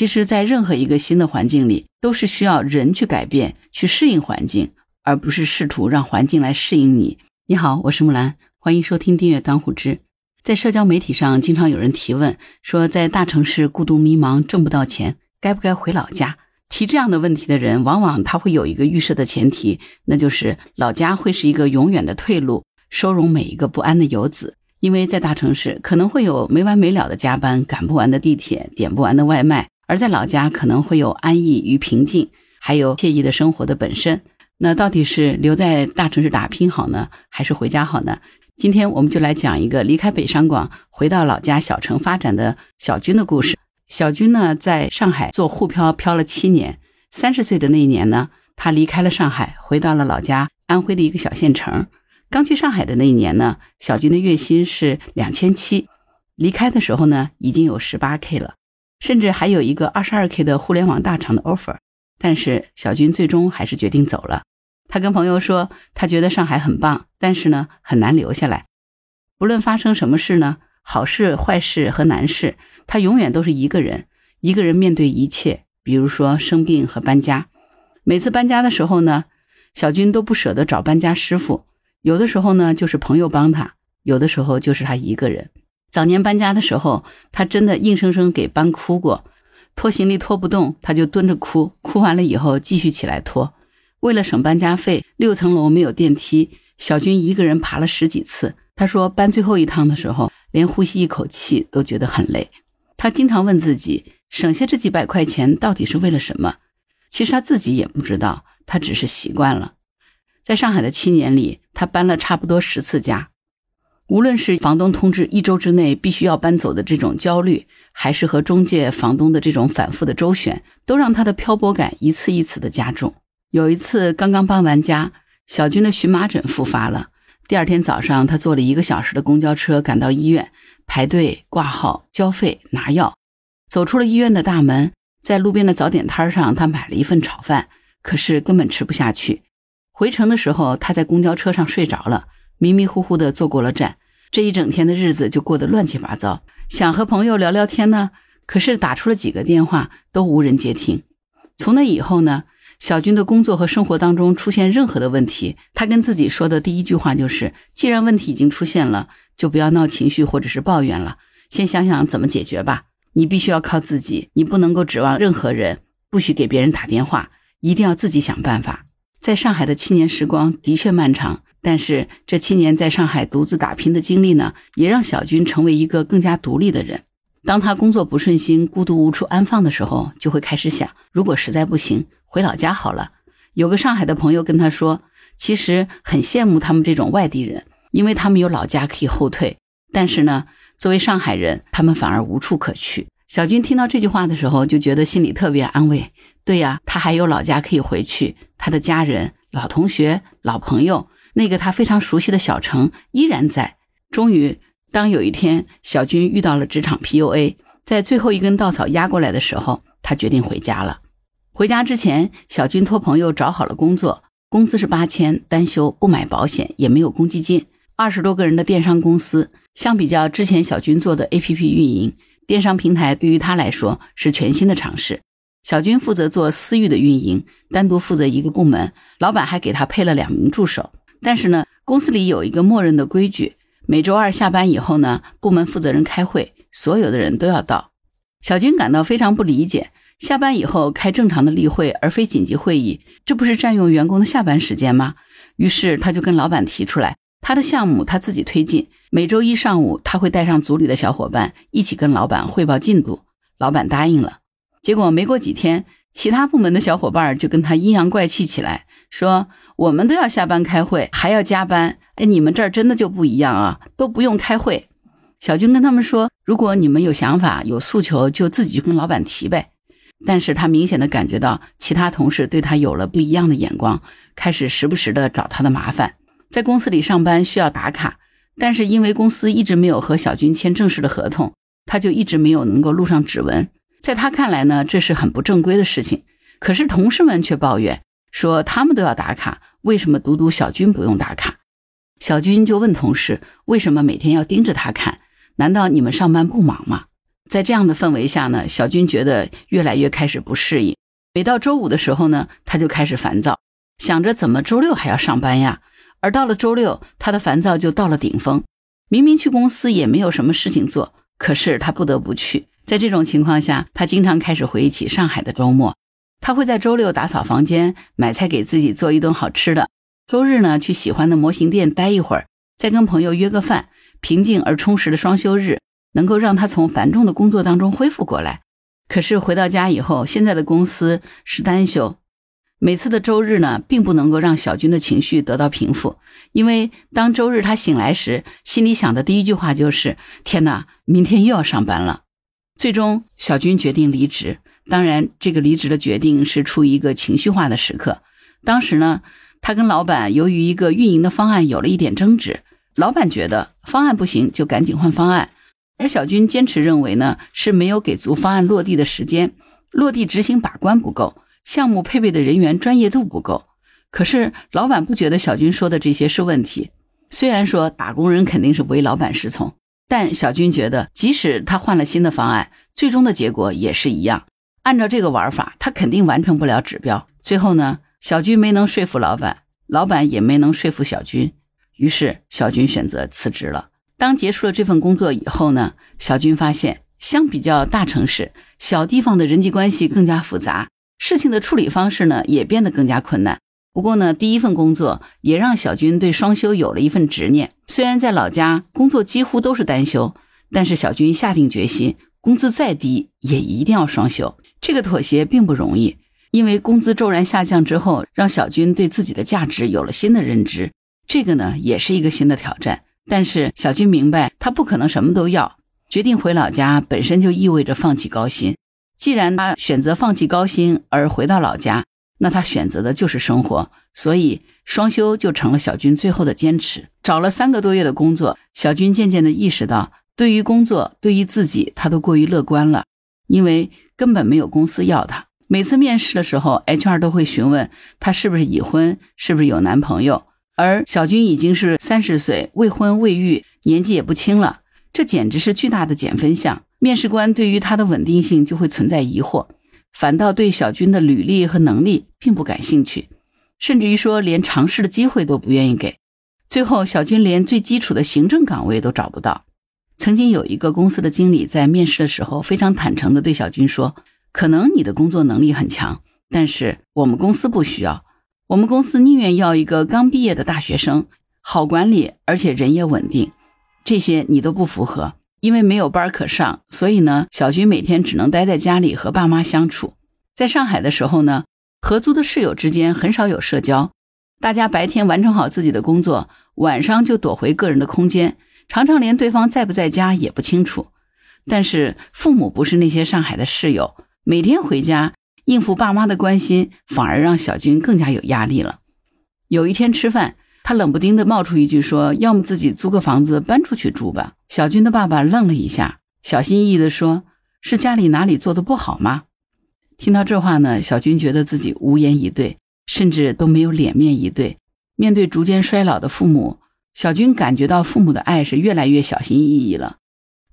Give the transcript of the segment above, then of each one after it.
其实，在任何一个新的环境里，都是需要人去改变、去适应环境，而不是试图让环境来适应你。你好，我是木兰，欢迎收听订阅当户知。在社交媒体上，经常有人提问说，在大城市孤独迷茫、挣不到钱，该不该回老家？提这样的问题的人，往往他会有一个预设的前提，那就是老家会是一个永远的退路，收容每一个不安的游子。因为在大城市，可能会有没完没了的加班、赶不完的地铁、点不完的外卖。而在老家，可能会有安逸与平静，还有惬意的生活的本身。那到底是留在大城市打拼好呢，还是回家好呢？今天我们就来讲一个离开北上广，回到老家小城发展的小军的故事。小军呢，在上海做沪漂，漂了七年。三十岁的那一年呢，他离开了上海，回到了老家安徽的一个小县城。刚去上海的那一年呢，小军的月薪是两千七，离开的时候呢，已经有十八 K 了。甚至还有一个二十二 K 的互联网大厂的 offer，但是小军最终还是决定走了。他跟朋友说，他觉得上海很棒，但是呢很难留下来。不论发生什么事呢，好事、坏事和难事，他永远都是一个人，一个人面对一切。比如说生病和搬家，每次搬家的时候呢，小军都不舍得找搬家师傅。有的时候呢，就是朋友帮他；有的时候就是他一个人。早年搬家的时候，他真的硬生生给搬哭过，拖行李拖不动，他就蹲着哭，哭完了以后继续起来拖。为了省搬家费，六层楼没有电梯，小军一个人爬了十几次。他说搬最后一趟的时候，连呼吸一口气都觉得很累。他经常问自己，省下这几百块钱到底是为了什么？其实他自己也不知道，他只是习惯了。在上海的七年里，他搬了差不多十次家。无论是房东通知一周之内必须要搬走的这种焦虑，还是和中介房东的这种反复的周旋，都让他的漂泊感一次一次的加重。有一次刚刚搬完家，小军的荨麻疹复发了。第二天早上，他坐了一个小时的公交车赶到医院，排队挂号、交费、拿药。走出了医院的大门，在路边的早点摊上，他买了一份炒饭，可是根本吃不下去。回程的时候，他在公交车上睡着了。迷迷糊糊的坐过了站，这一整天的日子就过得乱七八糟。想和朋友聊聊天呢，可是打出了几个电话都无人接听。从那以后呢，小军的工作和生活当中出现任何的问题，他跟自己说的第一句话就是：既然问题已经出现了，就不要闹情绪或者是抱怨了，先想想怎么解决吧。你必须要靠自己，你不能够指望任何人，不许给别人打电话，一定要自己想办法。在上海的七年时光的确漫长。但是这七年在上海独自打拼的经历呢，也让小军成为一个更加独立的人。当他工作不顺心、孤独无处安放的时候，就会开始想：如果实在不行，回老家好了。有个上海的朋友跟他说，其实很羡慕他们这种外地人，因为他们有老家可以后退。但是呢，作为上海人，他们反而无处可去。小军听到这句话的时候，就觉得心里特别安慰。对呀，他还有老家可以回去，他的家人、老同学、老朋友。那个他非常熟悉的小城依然在。终于，当有一天小军遇到了职场 PUA，在最后一根稻草压过来的时候，他决定回家了。回家之前，小军托朋友找好了工作，工资是八千，单休，不买保险，也没有公积金。二十多个人的电商公司，相比较之前小军做的 APP 运营，电商平台对于他来说是全新的尝试。小军负责做私域的运营，单独负责一个部门，老板还给他配了两名助手。但是呢，公司里有一个默认的规矩，每周二下班以后呢，部门负责人开会，所有的人都要到。小军感到非常不理解，下班以后开正常的例会，而非紧急会议，这不是占用员工的下班时间吗？于是他就跟老板提出来，他的项目他自己推进，每周一上午他会带上组里的小伙伴一起跟老板汇报进度。老板答应了。结果没过几天。其他部门的小伙伴就跟他阴阳怪气起来，说我们都要下班开会，还要加班。哎，你们这儿真的就不一样啊，都不用开会。小军跟他们说，如果你们有想法、有诉求，就自己去跟老板提呗。但是他明显的感觉到其他同事对他有了不一样的眼光，开始时不时的找他的麻烦。在公司里上班需要打卡，但是因为公司一直没有和小军签正式的合同，他就一直没有能够录上指纹。在他看来呢，这是很不正规的事情。可是同事们却抱怨说，他们都要打卡，为什么独独小军不用打卡？小军就问同事，为什么每天要盯着他看？难道你们上班不忙吗？在这样的氛围下呢，小军觉得越来越开始不适应。每到周五的时候呢，他就开始烦躁，想着怎么周六还要上班呀？而到了周六，他的烦躁就到了顶峰。明明去公司也没有什么事情做，可是他不得不去。在这种情况下，他经常开始回忆起上海的周末。他会在周六打扫房间，买菜给自己做一顿好吃的；周日呢，去喜欢的模型店待一会儿，再跟朋友约个饭。平静而充实的双休日。能够让他从繁重的工作当中恢复过来。可是回到家以后，现在的公司是单休，每次的周日呢，并不能够让小军的情绪得到平复。因为当周日他醒来时，心里想的第一句话就是：“天哪，明天又要上班了。”最终，小军决定离职。当然，这个离职的决定是出于一个情绪化的时刻。当时呢，他跟老板由于一个运营的方案有了一点争执，老板觉得方案不行，就赶紧换方案。而小军坚持认为呢，是没有给足方案落地的时间，落地执行把关不够，项目配备的人员专业度不够。可是老板不觉得小军说的这些是问题。虽然说打工人肯定是唯老板是从，但小军觉得，即使他换了新的方案，最终的结果也是一样。按照这个玩法，他肯定完成不了指标。最后呢，小军没能说服老板，老板也没能说服小军，于是小军选择辞职了。当结束了这份工作以后呢，小军发现，相比较大城市，小地方的人际关系更加复杂，事情的处理方式呢也变得更加困难。不过呢，第一份工作也让小军对双休有了一份执念。虽然在老家工作几乎都是单休，但是小军下定决心，工资再低也一定要双休。这个妥协并不容易，因为工资骤然下降之后，让小军对自己的价值有了新的认知，这个呢也是一个新的挑战。但是小军明白，他不可能什么都要。决定回老家本身就意味着放弃高薪。既然他选择放弃高薪而回到老家，那他选择的就是生活。所以双休就成了小军最后的坚持。找了三个多月的工作，小军渐渐地意识到，对于工作，对于自己，他都过于乐观了。因为根本没有公司要他。每次面试的时候，HR 都会询问他是不是已婚，是不是有男朋友。而小军已经是三十岁，未婚未育，年纪也不轻了，这简直是巨大的减分项。面试官对于他的稳定性就会存在疑惑，反倒对小军的履历和能力并不感兴趣，甚至于说连尝试的机会都不愿意给。最后，小军连最基础的行政岗位都找不到。曾经有一个公司的经理在面试的时候非常坦诚地对小军说：“可能你的工作能力很强，但是我们公司不需要。”我们公司宁愿要一个刚毕业的大学生，好管理，而且人也稳定，这些你都不符合，因为没有班可上，所以呢，小军每天只能待在家里和爸妈相处。在上海的时候呢，合租的室友之间很少有社交，大家白天完成好自己的工作，晚上就躲回个人的空间，常常连对方在不在家也不清楚。但是父母不是那些上海的室友，每天回家。应付爸妈的关心，反而让小军更加有压力了。有一天吃饭，他冷不丁的冒出一句说：“要么自己租个房子搬出去住吧。”小军的爸爸愣了一下，小心翼翼的说：“是家里哪里做的不好吗？”听到这话呢，小军觉得自己无言以对，甚至都没有脸面以对。面对逐渐衰老的父母，小军感觉到父母的爱是越来越小心翼翼了。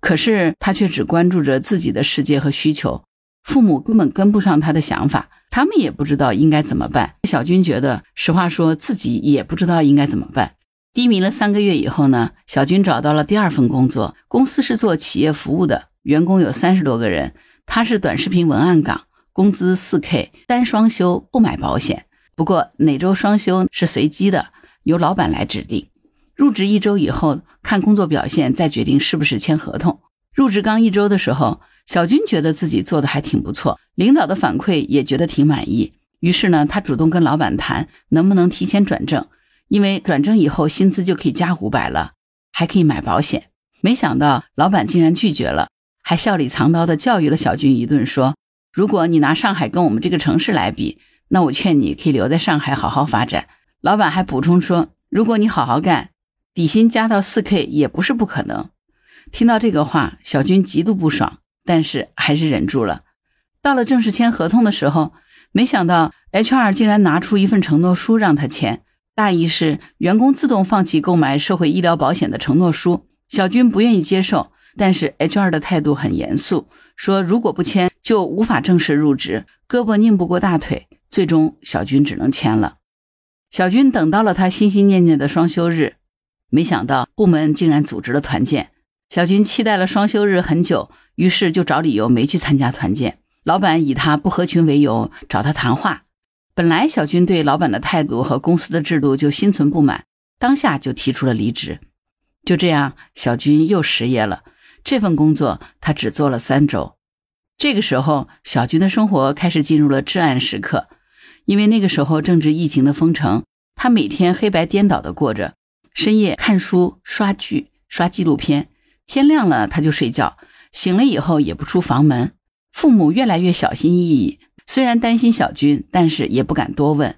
可是他却只关注着自己的世界和需求。父母根本跟不上他的想法，他们也不知道应该怎么办。小军觉得，实话说自己也不知道应该怎么办。低迷了三个月以后呢，小军找到了第二份工作，公司是做企业服务的，员工有三十多个人。他是短视频文案岗，工资四 K，单双休不买保险。不过哪周双休是随机的，由老板来指定。入职一周以后，看工作表现再决定是不是签合同。入职刚一周的时候。小军觉得自己做的还挺不错，领导的反馈也觉得挺满意。于是呢，他主动跟老板谈能不能提前转正，因为转正以后薪资就可以加五百了，还可以买保险。没想到老板竟然拒绝了，还笑里藏刀的教育了小军一顿，说：“如果你拿上海跟我们这个城市来比，那我劝你可以留在上海好好发展。”老板还补充说：“如果你好好干，底薪加到四 K 也不是不可能。”听到这个话，小军极度不爽。但是还是忍住了。到了正式签合同的时候，没想到 HR 竟然拿出一份承诺书让他签，大意是员工自动放弃购买社会医疗保险的承诺书。小军不愿意接受，但是 HR 的态度很严肃，说如果不签就无法正式入职，胳膊拧不过大腿。最终，小军只能签了。小军等到了他心心念念的双休日，没想到部门竟然组织了团建。小军期待了双休日很久，于是就找理由没去参加团建。老板以他不合群为由找他谈话。本来小军对老板的态度和公司的制度就心存不满，当下就提出了离职。就这样，小军又失业了。这份工作他只做了三周。这个时候，小军的生活开始进入了至暗时刻，因为那个时候正值疫情的封城，他每天黑白颠倒的过着，深夜看书、刷剧、刷纪录片，天亮了他就睡觉，醒了以后也不出房门。父母越来越小心翼翼，虽然担心小军，但是也不敢多问。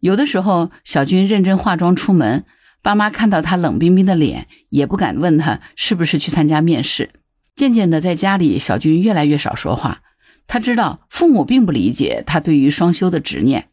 有的时候，小军认真化妆出门。爸妈看到他冷冰冰的脸，也不敢问他是不是去参加面试。渐渐的，在家里，小军越来越少说话。他知道父母并不理解他对于双休的执念。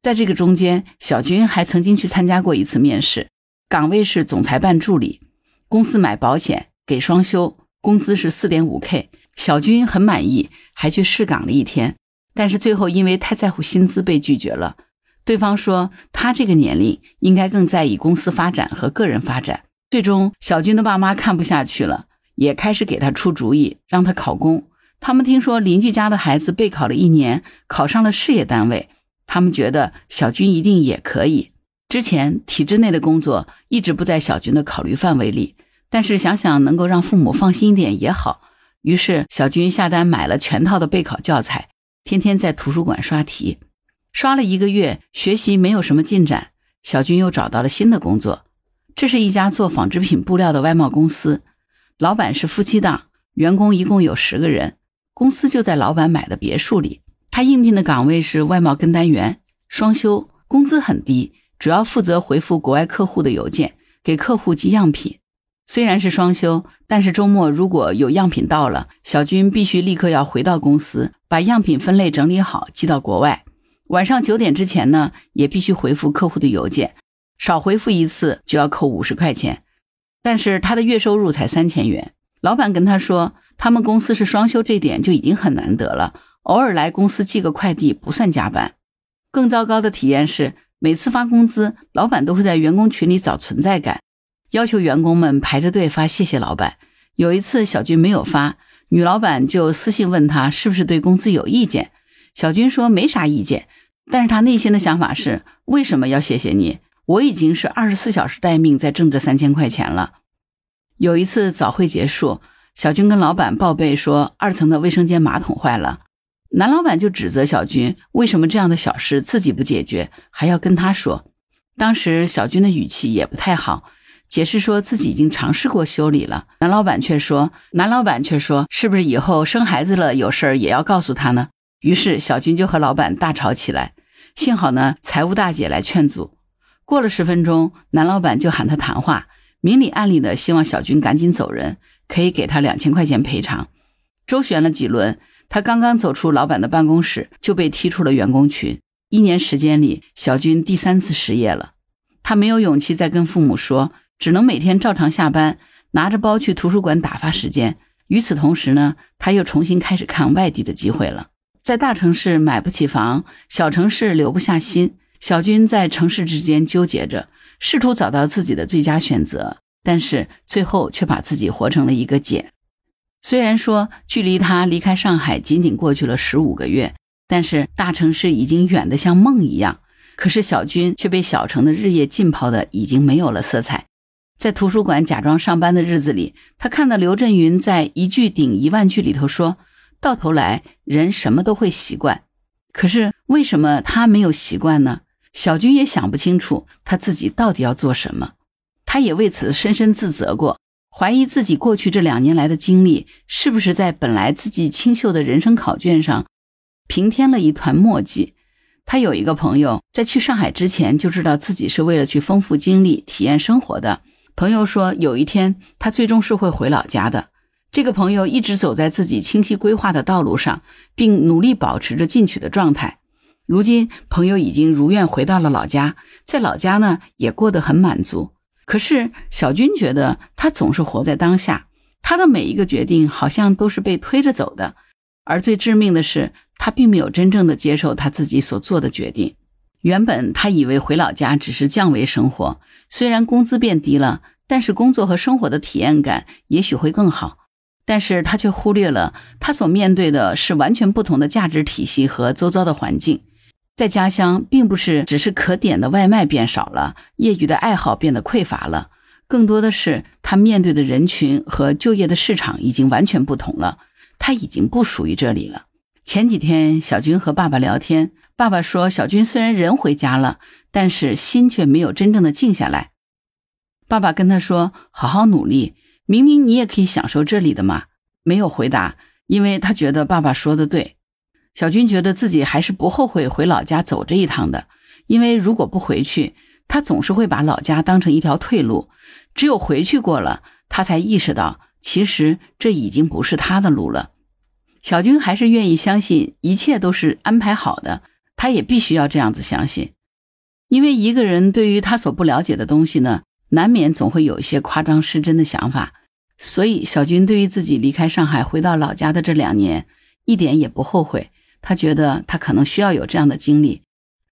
在这个中间，小军还曾经去参加过一次面试，岗位是总裁办助理，公司买保险给双休，工资是四点五 K。小军很满意，还去试岗了一天，但是最后因为太在乎薪资被拒绝了。对方说，他这个年龄应该更在意公司发展和个人发展。最终，小军的爸妈看不下去了，也开始给他出主意，让他考公。他们听说邻居家的孩子备考了一年，考上了事业单位，他们觉得小军一定也可以。之前体制内的工作一直不在小军的考虑范围里，但是想想能够让父母放心一点也好，于是小军下单买了全套的备考教材，天天在图书馆刷题。刷了一个月，学习没有什么进展，小军又找到了新的工作。这是一家做纺织品布料的外贸公司，老板是夫妻档，员工一共有十个人，公司就在老板买的别墅里。他应聘的岗位是外贸跟单员，双休，工资很低，主要负责回复国外客户的邮件，给客户寄样品。虽然是双休，但是周末如果有样品到了，小军必须立刻要回到公司，把样品分类整理好，寄到国外。晚上九点之前呢，也必须回复客户的邮件，少回复一次就要扣五十块钱。但是他的月收入才三千元。老板跟他说，他们公司是双休，这点就已经很难得了。偶尔来公司寄个快递不算加班。更糟糕的体验是，每次发工资，老板都会在员工群里找存在感，要求员工们排着队发谢谢老板。有一次小军没有发，女老板就私信问他是不是对工资有意见。小军说没啥意见。但是他内心的想法是：为什么要谢谢你？我已经是二十四小时待命在挣这三千块钱了。有一次早会结束，小军跟老板报备说二层的卫生间马桶坏了，男老板就指责小军为什么这样的小事自己不解决，还要跟他说。当时小军的语气也不太好，解释说自己已经尝试过修理了。男老板却说，男老板却说，是不是以后生孩子了有事儿也要告诉他呢？于是小军就和老板大吵起来。幸好呢，财务大姐来劝阻。过了十分钟，男老板就喊他谈话，明里暗里的希望小军赶紧走人，可以给他两千块钱赔偿。周旋了几轮，他刚刚走出老板的办公室，就被踢出了员工群。一年时间里，小军第三次失业了。他没有勇气再跟父母说，只能每天照常下班，拿着包去图书馆打发时间。与此同时呢，他又重新开始看外地的机会了。在大城市买不起房，小城市留不下心。小军在城市之间纠结着，试图找到自己的最佳选择，但是最后却把自己活成了一个茧。虽然说距离他离开上海仅仅过去了十五个月，但是大城市已经远得像梦一样。可是小军却被小城的日夜浸泡的已经没有了色彩。在图书馆假装上班的日子里，他看到刘震云在《一句顶一万句》里头说。到头来，人什么都会习惯，可是为什么他没有习惯呢？小军也想不清楚他自己到底要做什么，他也为此深深自责过，怀疑自己过去这两年来的经历是不是在本来自己清秀的人生考卷上平添了一团墨迹。他有一个朋友在去上海之前就知道自己是为了去丰富经历、体验生活的。朋友说，有一天他最终是会回老家的。这个朋友一直走在自己清晰规划的道路上，并努力保持着进取的状态。如今，朋友已经如愿回到了老家，在老家呢也过得很满足。可是，小军觉得他总是活在当下，他的每一个决定好像都是被推着走的，而最致命的是，他并没有真正的接受他自己所做的决定。原本他以为回老家只是降维生活，虽然工资变低了，但是工作和生活的体验感也许会更好。但是他却忽略了，他所面对的是完全不同的价值体系和周遭的环境。在家乡，并不是只是可点的外卖变少了，业余的爱好变得匮乏了，更多的是他面对的人群和就业的市场已经完全不同了。他已经不属于这里了。前几天，小军和爸爸聊天，爸爸说，小军虽然人回家了，但是心却没有真正的静下来。爸爸跟他说：“好好努力。”明明你也可以享受这里的嘛，没有回答，因为他觉得爸爸说的对。小军觉得自己还是不后悔回老家走这一趟的，因为如果不回去，他总是会把老家当成一条退路。只有回去过了，他才意识到，其实这已经不是他的路了。小军还是愿意相信一切都是安排好的，他也必须要这样子相信，因为一个人对于他所不了解的东西呢，难免总会有一些夸张失真的想法。所以，小军对于自己离开上海回到老家的这两年，一点也不后悔。他觉得他可能需要有这样的经历。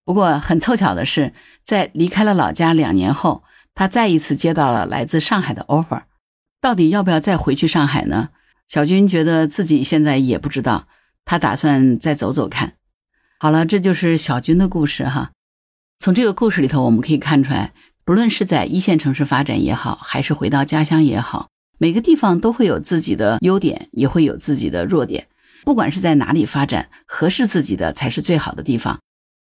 不过，很凑巧的是，在离开了老家两年后，他再一次接到了来自上海的 offer。到底要不要再回去上海呢？小军觉得自己现在也不知道。他打算再走走看。好了，这就是小军的故事哈。从这个故事里头，我们可以看出来，不论是在一线城市发展也好，还是回到家乡也好。每个地方都会有自己的优点，也会有自己的弱点。不管是在哪里发展，合适自己的才是最好的地方。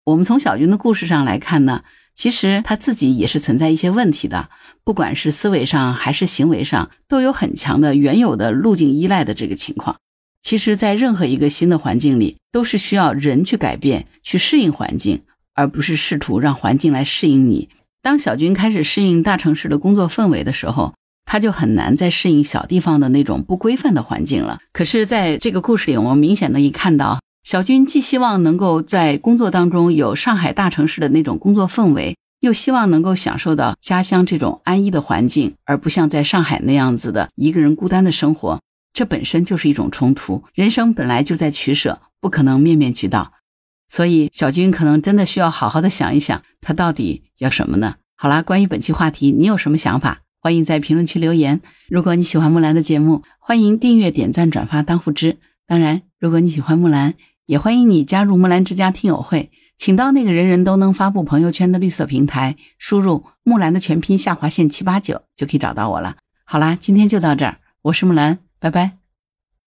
我们从小军的故事上来看呢，其实他自己也是存在一些问题的，不管是思维上还是行为上，都有很强的原有的路径依赖的这个情况。其实，在任何一个新的环境里，都是需要人去改变、去适应环境，而不是试图让环境来适应你。当小军开始适应大城市的工作氛围的时候，他就很难再适应小地方的那种不规范的环境了。可是，在这个故事里，我们明显的一看到，小军既希望能够在工作当中有上海大城市的那种工作氛围，又希望能够享受到家乡这种安逸的环境，而不像在上海那样子的一个人孤单的生活。这本身就是一种冲突。人生本来就在取舍，不可能面面俱到。所以，小军可能真的需要好好的想一想，他到底要什么呢？好啦，关于本期话题，你有什么想法？欢迎在评论区留言。如果你喜欢木兰的节目，欢迎订阅、点赞、转发当护知。当然，如果你喜欢木兰，也欢迎你加入木兰之家听友会，请到那个人人都能发布朋友圈的绿色平台，输入木兰的全拼下划线七八九就可以找到我了。好啦，今天就到这儿，我是木兰，拜拜。